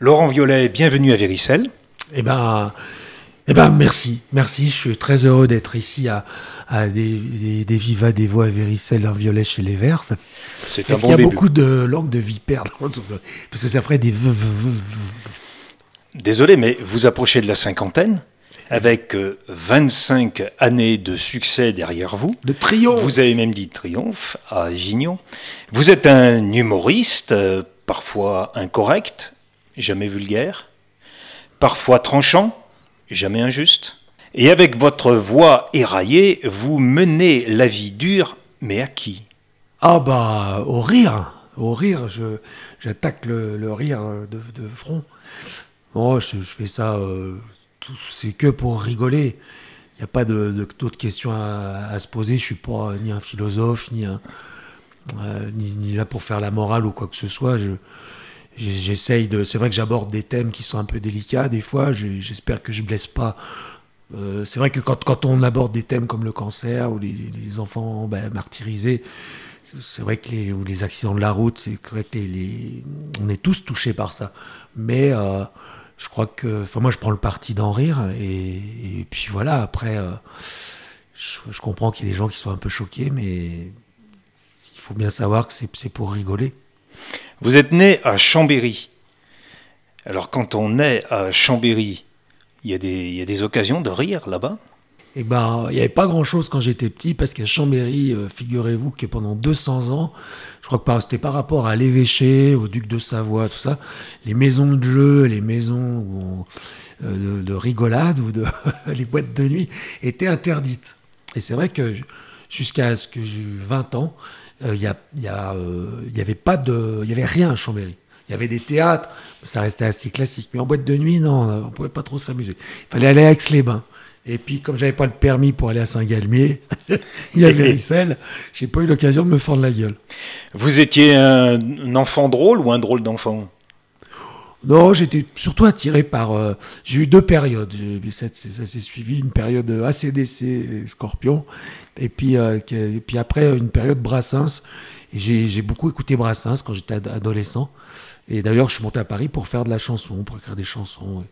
Laurent Violet, bienvenue à Véricelle. Eh ben, eh ben, merci, merci. Je suis très heureux d'être ici à, à des, des, des Viva des Voix à Véricelle, un violet chez les Verts. Ça... C'est un qu'il bon y a début. beaucoup de langues de vipères dans- Parce que ça ferait des. Désolé, mais vous approchez de la cinquantaine, avec euh, 25 années de succès derrière vous. de triomphe. Vous avez même dit triomphe à Avignon. Vous êtes un humoriste, euh, parfois incorrect, jamais vulgaire, parfois tranchant, jamais injuste. Et avec votre voix éraillée, vous menez la vie dure, mais à qui? Ah bah, au rire, au rire, j'attaque le, rire de, front. Bon, je, fais ça, euh, c'est que pour rigoler. Il n'y a pas d'autres questions à, se poser. Je suis pas ni un philosophe, euh, ni, ni là pour faire la morale ou quoi que ce soit. J'essaye de. C'est vrai que j'aborde des thèmes qui sont un peu délicats des fois. J'espère que je blesse pas. Euh, c'est vrai que quand, quand on aborde des thèmes comme le cancer ou les, enfants ben, martyrisés, c'est- vrai que les, ou les accidents de la route, c'est vrai les, on est tous touchés par ça. Mais euh, je crois que, enfin moi je prends le parti d'en rire et, puis voilà. Après, euh, je, comprends qu'il y ait des gens qui soient un peu choqués, mais il faut bien savoir que c'est pour rigoler. Vous êtes né à Chambéry. Alors quand on naît à Chambéry, il y a des, occasions de rire là-bas? Eh ben, il n'y avait pas grand-chose quand j'étais petit, parce qu'à Chambéry, euh, figurez-vous que pendant 200 ans, je crois que c'était par rapport à l'évêché, au duc de Savoie, tout ça, les maisons de jeu, les maisons euh, de, de rigolade ou de les boîtes de nuit étaient interdites. Et c'est vrai que jusqu'à ce que j'ai eu 20 ans, il il y euh, y avait pas de, il y avait rien à Chambéry. Il y avait des théâtres, ça restait assez classique. Mais en boîte de nuit, non, on pouvait pas trop s'amuser. Il fallait aller à Aix-les-Bains. Et puis, comme j'avais pas le permis pour aller à Saint-Galmier, il y avait Véricelle, j'ai pas eu l'occasion de me fendre la gueule. Vous étiez un enfant drôle ou un drôle d'enfant? Non, j'étais surtout attiré par. euh, j'ai eu deux périodes. Ça, s'est suivi une période ACDC Scorpion, et puis, euh, et puis après une période Brassens. J'ai beaucoup écouté Brassens quand j'étais ad- adolescent. Et d'ailleurs, je suis monté à Paris pour faire de la chanson, pour écrire des chansons.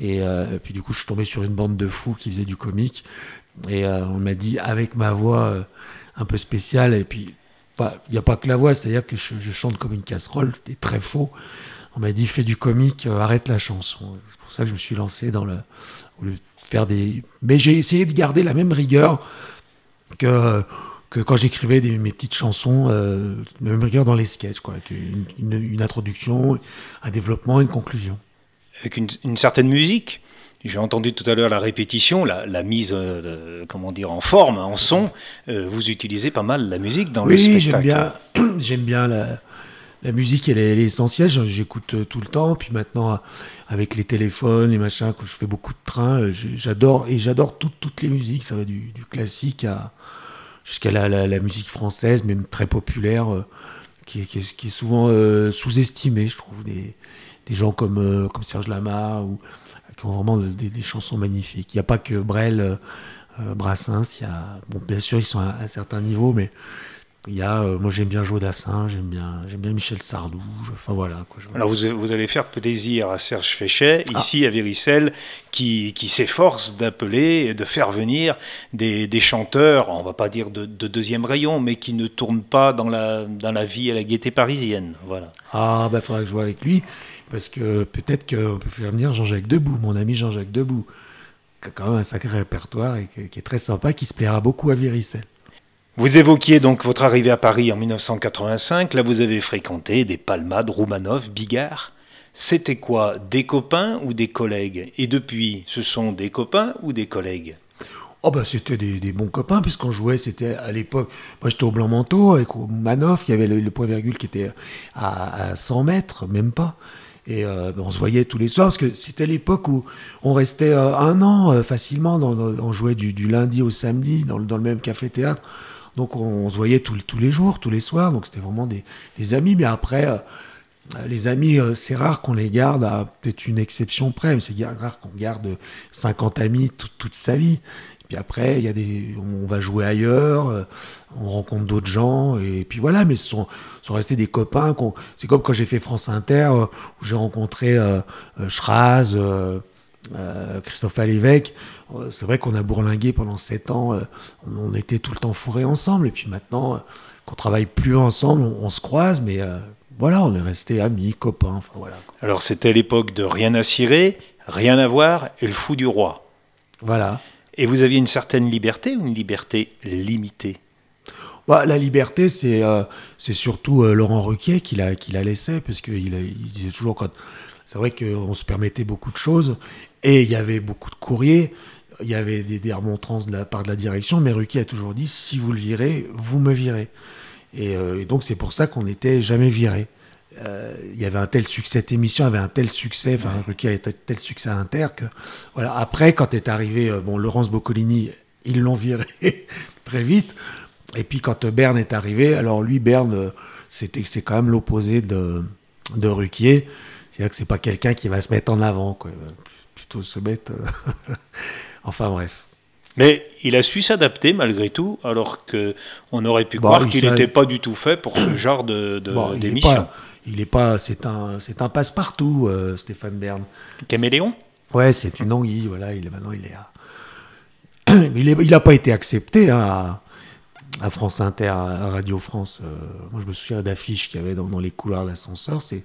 Et, euh, puis du coup, je suis tombé sur une bande de fous qui faisait du comique. Et on m'a dit, avec ma voix un peu spéciale, et puis pas- il n'y a pas que la voix, c'est-à-dire que je, je chante comme une casserole, c'était très faux. On m'a dit, fais du comique, euh, arrête la chanson. C'est pour ça que je me suis lancé dans le. au lieu de faire des. Mais j'ai essayé de garder la même rigueur que, que quand j'écrivais mes petites chansons, euh, la même rigueur dans les sketchs, quoi. avec Une, une- une introduction, un développement, une conclusion. Avec une, une certaine musique j'ai entendu tout à l'heure la répétition, la, la mise, euh, comment dire, en forme, en son. Euh, vous utilisez pas mal la musique dans le Oui, spectacle. j'aime bien, j'aime bien la, la musique, elle est, elle est essentielle. J'écoute euh, tout le temps. Puis maintenant, euh, avec les téléphones, les machins, quand je fais beaucoup de trains, euh, j'adore et j'adore toutes les musiques. Ça va du, classique à jusqu'à la, musique française, même très populaire, qui, est, souvent sous-estimée, je trouve. Des, gens comme, Serge Lama qui ont vraiment des, chansons magnifiques. Il n'y a pas que Brel, Brassens. Bien sûr, ils sont à un certain niveau, mais il y a, euh, moi j'aime bien Jodassin, j'aime bien, j'aime bien Michel Sardou. je- Enfin voilà. Quoi, je- Alors vous, vous allez faire plaisir à Serge Féchet, Ah. ici à Véricelle, qui, qui s'efforce d'appeler et de faire venir des, des chanteurs, on va pas dire de, de deuxième rayon, mais qui ne tournent pas dans la, dans la vie à la gaieté parisienne. Voilà. Ah, bah, faudra que je vois avec lui, parce que peut-être qu'on peut faire venir Jean-Jacques Debout, mon ami Jean-Jacques Debout, qui a quand même un sacré répertoire et qui qui est très sympa, qui se plaira beaucoup à Véricelle. Vous évoquiez donc votre arrivée à Paris en 1985. Là, vous avez fréquenté des Palmades, Roumanoff, Bigard. C'était quoi Des copains ou des collègues? Et depuis, ce sont des copains ou des collègues? Oh bah c'était des, bons copains puisqu'on jouait, c'était à l'époque, moi j'étais au Blanc Manteau avec Manoff, il y avait le, point virgule qui était à, à 100 mètres, même pas. Et euh, on se voyait tous les soirs parce que c'était l'époque où on restait euh, un an euh, facilement, on jouait du, lundi au samedi dans le même café-théâtre. Donc on, se voyait tous les jours, tous les soirs, donc c'était vraiment des, amis. Mais après, euh, les amis, euh, c'est rare qu'on les garde à peut-être une exception près, mais c'est rare qu'on garde 50 amis toute, sa vie. Puis après, il y a des, on va jouer ailleurs, euh, on rencontre d'autres gens, et puis voilà. Mais ce sont, sont restés des copains. C'est comme quand j'ai fait France Inter, où j'ai rencontré Schraz, euh, Christophe Alévèque. Euh, C'est vrai qu'on a bourlingué pendant sept ans. euh, on, on était tout le temps fourrés ensemble, et puis maintenant, euh, qu'on travaille plus ensemble, on, on se croise, mais voilà, on est restés amis, copains. Enfin voilà. Alors c'était l'époque de rien à cirer, rien à voir et le fou du roi. Voilà. Et vous aviez une certaine liberté ou une liberté limitée? Bah, la liberté, c'est c'est surtout Laurent Ruquier qui la, qui la laissait, parce qu'il il disait toujours quand. C'est vrai qu'on se permettait beaucoup de choses, et il y avait beaucoup de courriers, il y avait des, des remontrances de la part de la direction, mais Ruquier a toujours dit si vous le virez, vous me virez. Et, euh, et donc, c'est pour ça qu'on n'était jamais viré. Euh, il y avait un tel succès, cette émission avait un tel succès, enfin, Ruquier avait un tel succès à Inter que. Voilà. Après, quand est arrivé, euh, bon, Laurence Boccolini, ils l'ont viré très vite. Et puis quand Berne est arrivé, alors lui, Berne, c'était, c'est quand même l'opposé de, de Ruquier. C'est-à-dire que c'est pas quelqu'un qui va se mettre en avant, quoi. Plutôt se mettre. euh, enfin bref. Mais il a su s'adapter malgré tout, alors que on aurait pu Bon, croire il qu'il n'était pas du tout fait pour ce genre de, de- Bon, il est d'émission. pas, il est pas, c'est un, c'est un passe-partout, euh, Stéphane Bern. Caméléon Ouais, c'est une anguille, voilà. Il est maintenant, il est à... il est- il n'a pas été accepté hein, à, à France Inter, à Radio France. Euh, moi, je me souviens d'affiches qu'il y avait dans, dans les couloirs de l'ascenseur. C'est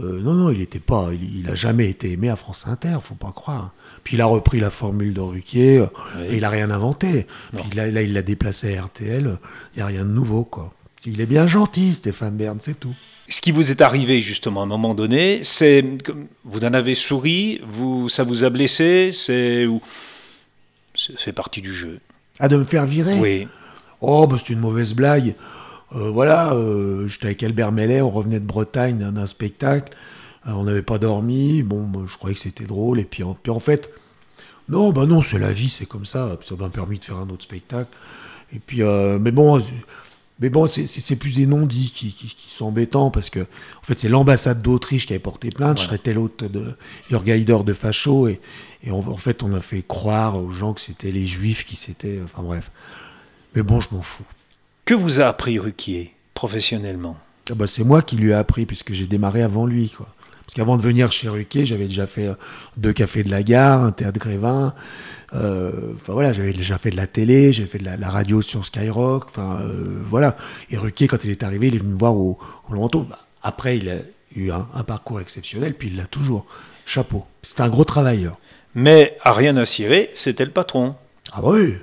euh, non, non, il était pas, il, il a jamais été aimé à France Inter, faut pas croire. Puis il a repris la formule de Ruquier, euh, Oui. et il a rien inventé. Là, là, il l'a déplacé à RTL. Il y a rien de nouveau, quoi. Il est bien gentil, Stéphane Bern, c'est tout. Ce qui vous est arrivé justement à un moment donné, c'est vous en avez souri, vous, ça vous a blessé, c'est ou c'est fait partie du jeu. Ah, de me faire virer? Oui. Oh, bah, c'était une mauvaise blague. Euh, voilà, euh, j'étais avec Albert Mellet, on revenait de Bretagne d'un spectacle. Euh, on n'avait pas dormi. Bon, moi, je croyais que c'était drôle. Et puis en, puis en fait, non, bah non, c'est la vie, c'est comme ça. Ça m'a permis de faire un autre spectacle. Et puis, mais bon, mais bon, c'est- plus des non-dits qui, qui- qui sont embêtants parce que, en fait, c'est l'ambassade d'Autriche qui avait porté plainte. Je serais l'hôte de Jörg Haider de Facho. Et, en fait, on a fait croire aux gens que c'était les juifs qui s'étaient. Enfin bref. Mais bon, je m'en fous. Que vous a appris Ruquier professionnellement? Ah bah, c'est moi qui lui ai appris, puisque j'ai démarré avant lui. Quoi. Parce qu'avant de venir chez Ruquier, j'avais déjà fait euh, deux cafés de la gare, un théâtre Grévin. euh, Enfin voilà, j'avais déjà fait de la télé, j'ai fait de la, la radio sur Skyrock. Enfin euh, voilà. Et Ruquier, quand il est arrivé, il est venu me voir au, au. Bah, après, il a eu un, un parcours exceptionnel, puis il l'a toujours. Chapeau. C'est un gros travailleur. Mais à rien à cirer, c'était le patron. Ah bah oui.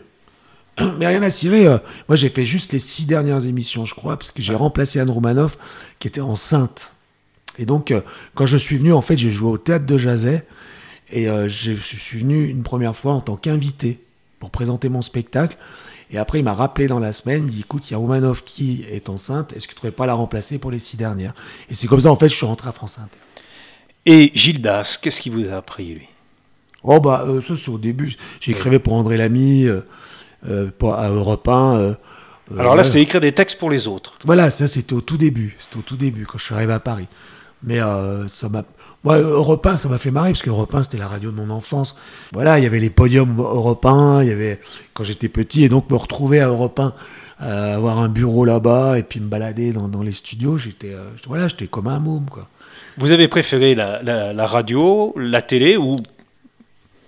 Mais rien à cirer. euh, moi, j'ai fait juste les six dernières émissions, je crois, parce que j'ai remplacé Anne Romanoff, qui était enceinte. Et donc, euh, quand je suis venu, en fait, j'ai joué au théâtre de Jazet. Et euh, je suis venu une première fois en tant qu'invité pour présenter mon spectacle. Et après, il m'a rappelé dans la semaine, il dit écoute, il y a Romanoff qui est enceinte, est-ce que tu ne pourrais pas la remplacer pour les six dernières? Et c'est comme ça, en fait, je suis rentré à France Inter. Et Gildas, qu'est-ce qu'il vous a appris lui? Oh bah euh, ça c'est au début. J'écrivais pour André Lamy, euh, pour, à Europe 1. euh, euh, Alors là, c'était écrire des textes pour les autres. Voilà, ça c'était au tout début. C'était au tout début quand je suis arrivé à Paris. Mais euh, ça m'a. Moi, Europe 1, ça m'a fait marrer parce que Europe 1, c'était la radio de mon enfance. Voilà, il y avait les podiums Europe 1, il y avait quand j'étais petit, et donc me retrouver à Europe 1, euh, avoir un bureau là-bas et puis me balader dans, dans les studios, j'étais, euh, voilà, j'étais comme un môme quoi. Vous avez préféré la, la- la radio, la télé ou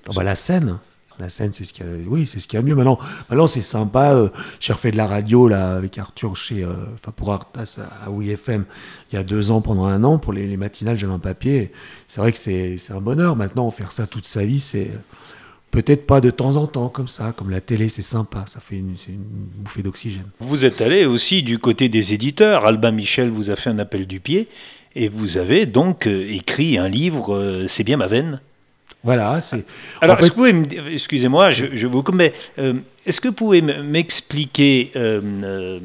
Ah bah, la scène. La scène, c'est ce qu'il y a. Oui, c'est ce a mieux. Maintenant, maintenant c'est sympa. euh, J'ai refait de la radio là avec Arthur chez, euh, pour Artas à WeFM il y a deux ans pendant un an pour les, les matinales. J'avais un papier. C'est vrai que c'est un bonheur. Maintenant, faire ça toute sa vie, c'est peut-être pas de temps en temps comme ça. Comme la télé, c'est sympa. Ça fait une, une bouffée d'oxygène. vous êtes allé aussi du côté des éditeurs Albin Michel vous a fait un appel du pied et vous avez donc euh, écrit un livre, C'est bien ma veine. Voilà. C'est. Alors, en fait- est-ce que vous pouvez excusez-moi, je, je vous mais euh, est-ce que vous pouvez m'expliquer euh,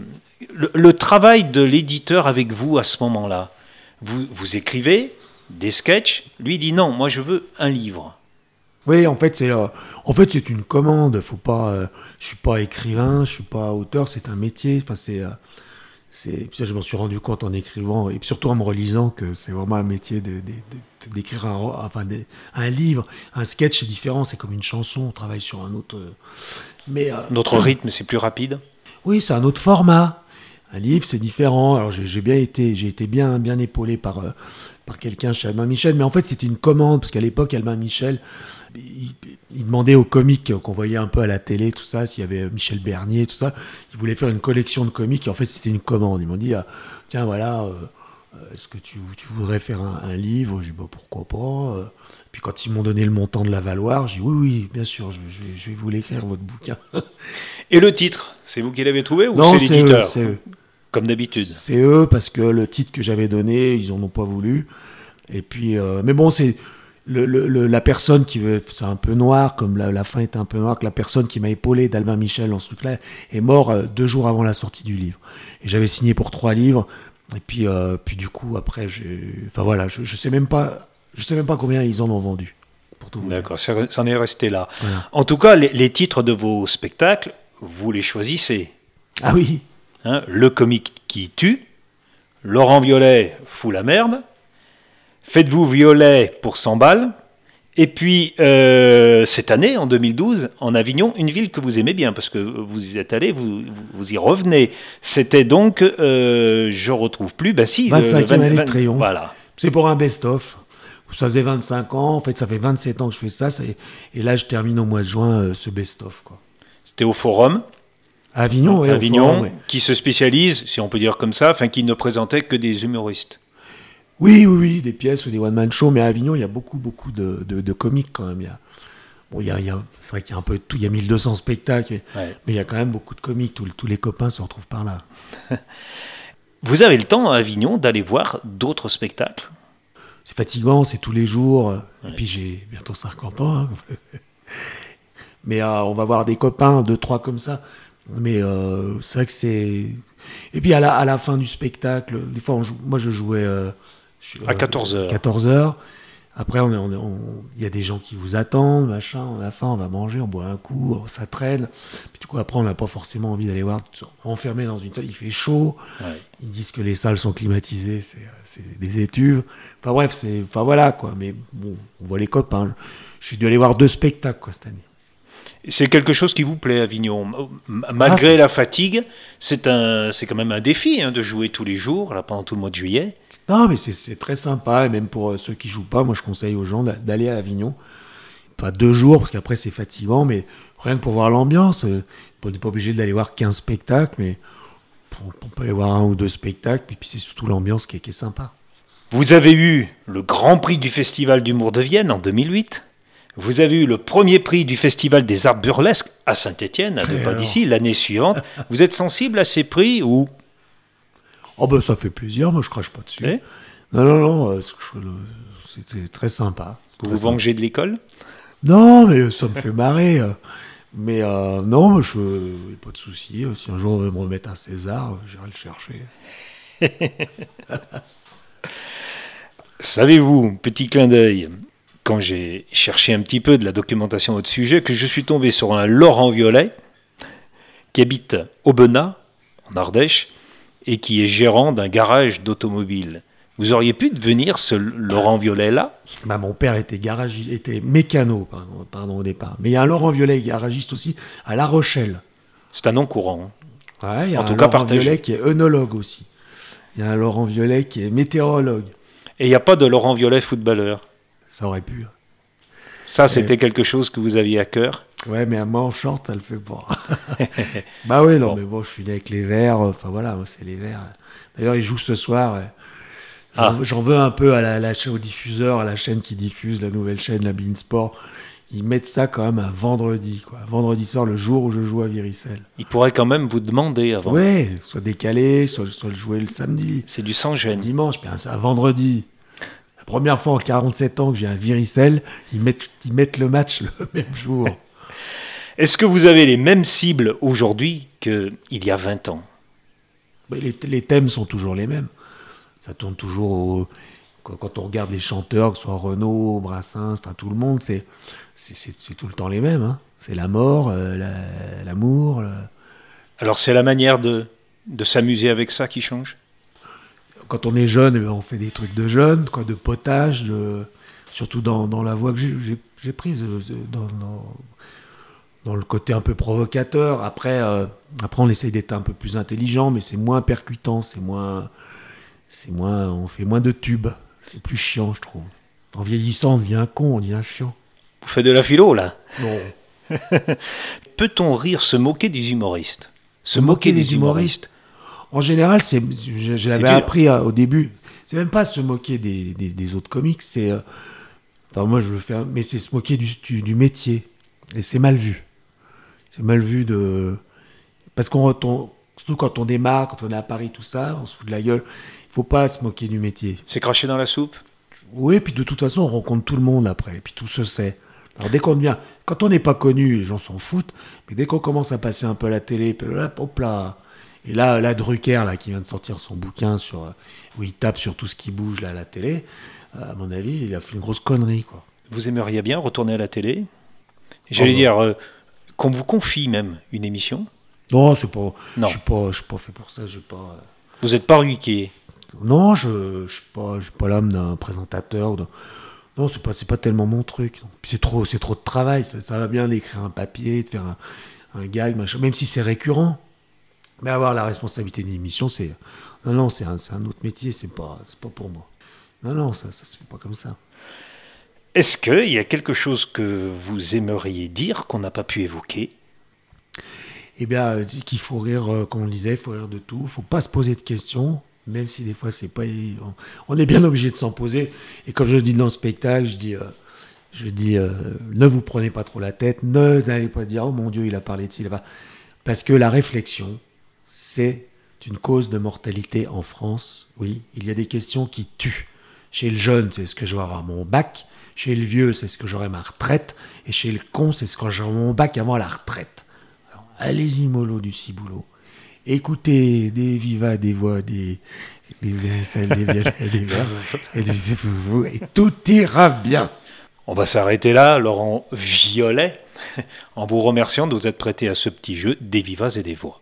le, le travail de l'éditeur avec vous à ce moment-là? Vous, vous écrivez des sketchs, lui dit non, moi je veux un livre. Oui, en fait, c'est euh, en fait c'est une commande. Faut pas. euh, je suis pas écrivain, je suis pas auteur. C'est un métier. Enfin, c'est euh, c'est, je m'en suis rendu compte en écrivant et surtout en me relisant que c'est vraiment un métier d'écrire un, enfin, un livre, un sketch, c'est différent, c'est comme une chanson, on travaille sur un autre. Mais euh, Notre rythme, c'est plus rapide? oui, c'est un autre format. Un livre, c'est différent. Alors j'ai j'ai bien été, j'ai été bien, bien épaulé par, euh, par quelqu'un chez Albin Michel, mais en fait c'était une commande parce qu'à l'époque Albin Michel, il, il demandait aux comiques qu'on voyait un peu à la télé, tout ça, s'il y avait Michel Bernier, tout ça, il voulait faire une collection de comiques et en fait c'était une commande. Ils m'ont dit, ah, tiens voilà, euh, est-ce que tu, tu voudrais faire un, un livre? J'ai dit, bah, pourquoi pas. euh. Puis quand ils m'ont donné le montant de la valoir, j'ai dit, oui, oui, bien sûr, je, je vais- je vais vous l'écrire, votre bouquin. Et le titre, c'est vous qui l'avez trouvé ou non, c'est l'éditeur? c'est eux. Comme d'habitude. C'est eux parce que le titre que j'avais donné, ils en ont pas voulu. Et puis, euh, mais bon, c'est le, le- le- la personne qui veut, c'est un peu noir, comme la, la fin est un peu noire, que la personne qui m'a épaulé d'Albin Michel dans ce truc-là est mort euh, deux jours avant la sortie du livre. Et j'avais signé pour trois livres. Et puis, euh, puis du coup, après, enfin voilà, je, je sais même pas, je sais même pas combien ils en ont vendu. D'accord, ça ça en est resté là. Voilà. En tout cas, les, les titres de vos spectacles, vous les choisissez. Ah oui. hein. le comique qui tue, Laurent Violet fout la merde, Faites-vous Violet pour 100 balles, et puis euh, cette année, en 2012, en Avignon, une ville que vous aimez bien, parce que vous y êtes allé, vous, vous, y revenez. C'était donc, euh, je retrouve plus, ben si, le 25e 20 année de 20 triomphe. Voilà. C'est pour un best-of. Ça faisait 25 ans, en fait, ça fait 27 ans que je fais ça, ça- et là, je termine au mois de juin euh, ce best-of. C'était au Forum, À Avignon, oui. Avignon, Forum, ouais. qui se spécialise, si on peut dire comme ça, enfin qui ne présentait que des humoristes. Oui, oui, oui, des pièces ou des one-man shows, mais à Avignon, il y a beaucoup, beaucoup de, de, de comiques quand même. Il y a, bon, il y a, il y a- c'est vrai qu'il y a un peu de tout, il y a 1200 spectacles, mais, Ouais. mais il y a quand même beaucoup de comiques, tous, tous les copains se retrouvent par là. Vous avez le temps à Avignon d'aller voir d'autres spectacles? C'est fatigant, c'est tous les jours, et puis j'ai bientôt 50 ans. hein. mais euh, on va voir des copains, deux, trois comme ça. Mais euh, c'est vrai que c'est. Et puis à la, à la fin du spectacle, des fois, on joue- moi je jouais. euh, À 14 heures. 14 heures. Après, on est- on on- il y a des gens qui vous attendent, machin. À la fin, on va manger, on boit un coup, ça traîne. Puis du coup, après, on n'a pas forcément envie d'aller voir. Enfermé dans une salle, il fait chaud. Ouais. Ils disent que les salles sont climatisées, c'est des étuves. Enfin bref, c'est. Enfin voilà quoi. Mais bon, on voit les copains. Je suis dû aller voir deux spectacles quoi cette année. C'est quelque chose qui vous plaît, Avignon. Malgré la fatigue, c'est un, c'est quand même un défi hein, de jouer tous les jours, là, pendant tout le mois de juillet. Non, mais c'est- très sympa. Et même pour euh, ceux qui jouent pas, moi je conseille aux gens d'a- d'aller à Avignon. Pas deux jours, parce qu'après c'est fatigant, mais rien que pour voir l'ambiance. euh, On n'est pas obligé d'aller voir 15 spectacles, mais on, peut aller voir un ou deux spectacles. Puis, puis c'est surtout l'ambiance qui, est- qui est sympa. Vous avez eu le Grand Prix du Festival d'humour de Vienne en 2008. Vous avez eu le premier prix du Festival des arts burlesques à Saint-Étienne, à deux Et pas d'ici, l'année suivante. Vous êtes sensible à ces prix ou Oh ben ça fait plaisir, moi je crache pas dessus. Non, non, non, euh, c'était très sympa. vous vous vengez de l'école? Non, mais ça me fait marrer. euh. Mais euh, non, moi, je pas de souci. euh, Si un jour on veut me remettre un César, euh, j'irai le chercher. Savez-vous, petit clin d'œil, quand j'ai cherché un petit peu de la documentation à votre sujet, que je suis tombé sur un Laurent Violet qui habite Aubenas, en Ardèche, et qui est gérant d'un garage d'automobile. Vous auriez pu devenir ce Laurent Violet-là? Bah, mon père était garagiste, était mécano, pardon, pardon, au départ. Mais il y a un Laurent Violet, garagiste aussi, à La Rochelle. C'est un nom courant. hein. Ouais, il y a En un tout cas, Laurent partagé. Violet qui est œnologue aussi. Il y a un Laurent Violet qui est météorologue. Et il n'y a pas de Laurent Violet footballeur? Ça aurait pu. Ça, c'était quelque chose que vous aviez à cœur. Ouais, mais à moi en short, ça le fait pas. bah oui, non, Bon. mais bon, je suis né avec les Verts. Enfin voilà, c'est les Verts. D'ailleurs, ils jouent ce soir. Ah. J'en veux un peu à la, la au diffuseur, à la chaîne qui diffuse, la nouvelle chaîne, la Beansport. Ils mettent ça quand même un vendredi, quoi. Vendredi soir, le jour où je joue à Viricelle. Il pourrait quand même vous demander avant. Ouais, soit décalé, soit, soit le jouer le samedi, C'est du sans gêne. dimanche, puis c'est un vendredi. La première fois en 47 ans que j'ai un Viricelle, ils mettent, ils mettent le match le même jour. Est-ce que vous avez les mêmes cibles aujourd'hui qu'il y a 20 ans? Les, les thèmes sont toujours les mêmes. Ça tourne toujours au- quand, quand on regarde les chanteurs, que ce soit Renaud, Brassens, enfin tout le monde, c'est tout le temps les mêmes. hein. C'est la mort, euh, la- l'amour. Alors c'est la manière de... De s'amuser avec ça qui change? Quand on est jeune, eh ben, on fait des trucs de jeunes, quoi, de potage, de... surtout dans, dans la voie que j'ai prise, euh, dans, dans, dans, le côté un peu provocateur. Après, euh, après on essaye d'être un peu plus intelligent, mais c'est moins percutant, c'est moins, c'est moins, on fait moins de tubes. C'est plus chiant, je trouve. En vieillissant, on devient un con, on devient chiant. Vous faites de la philo, là? Non. Peut-on rire, se moquer des humoristes? Se moquer des humoristes? En général, c'est, je, je l'avais appris euh, au début. C'est même pas se moquer des, des- des autres comiques, c'est. euh, enfin, moi, je le fais, mais c'est se moquer du, du- du métier. Et c'est mal vu. C'est mal vu de. Parce qu'on retombe. Surtout quand on démarre, quand on est à Paris, tout ça, on se fout de la gueule. Il faut pas se moquer du métier. C'est craché dans la soupe? Oui, puis de toute façon, on rencontre tout le monde après, et puis tout se sait. Alors dès qu'on devient, quand on n'est pas connu, les gens s'en foutent, mais dès qu'on commence à passer un peu à la télé, hop là, et là, là Drucker, là, qui vient de sortir son bouquin sur, euh, où il tape sur tout ce qui bouge là à la télé, euh, à mon avis, il a fait une grosse connerie, quoi. Vous aimeriez bien retourner à la télé? J'allais Oh, dire, euh, qu'on vous confie même une émission? Non, c'est pas, Non. je pas, je suis pas fait pour ça, pas. euh, Vous n'êtes pas ruquier? Non, je, je suis pas, pas l'âme d'un présentateur. d'un- Non, c'est pas, c'est pas tellement mon truc. C'est trop, trop de travail. Ça, ça va bien d'écrire un papier, de faire un, un gag, machin, même si c'est récurrent. Mais avoir la responsabilité d'une émission, c'est, non, non, c'est un, autre métier. C'est pas, pas pour moi. Non, non, ça, ça se fait pas comme ça. Est-ce qu'il y a quelque chose que vous aimeriez dire qu'on n'a pas pu évoquer? Eh bien, euh, qu'il faut rire, euh, comme on le disait, il faut rire de tout. Il faut pas se poser de questions, même si des fois c'est pas. On, on est bien obligé de s'en poser. Et comme je le dis dans le spectacle, je dis, euh, je dis, euh, ne vous prenez pas trop la tête, ne n'allez pas dire, oh mon Dieu, il a parlé de ci, là-bas, parce que la réflexion, c'est une cause de mortalité en France. Oui, il y a des questions qui tuent. Chez le jeune, c'est ce que je vais avoir mon bac. Chez le vieux, c'est ce que j'aurai ma retraite. Et chez le con, c'est ce que j'aurai mon bac avant la retraite. Alors, allez-y, mollo du ciboulot. Écoutez des vivas, des voix, des, des des des et, du et tout ira bien. On va s'arrêter là, Laurent Violet, en vous remerciant de vous être prêté à ce petit jeu des vivas et des voix.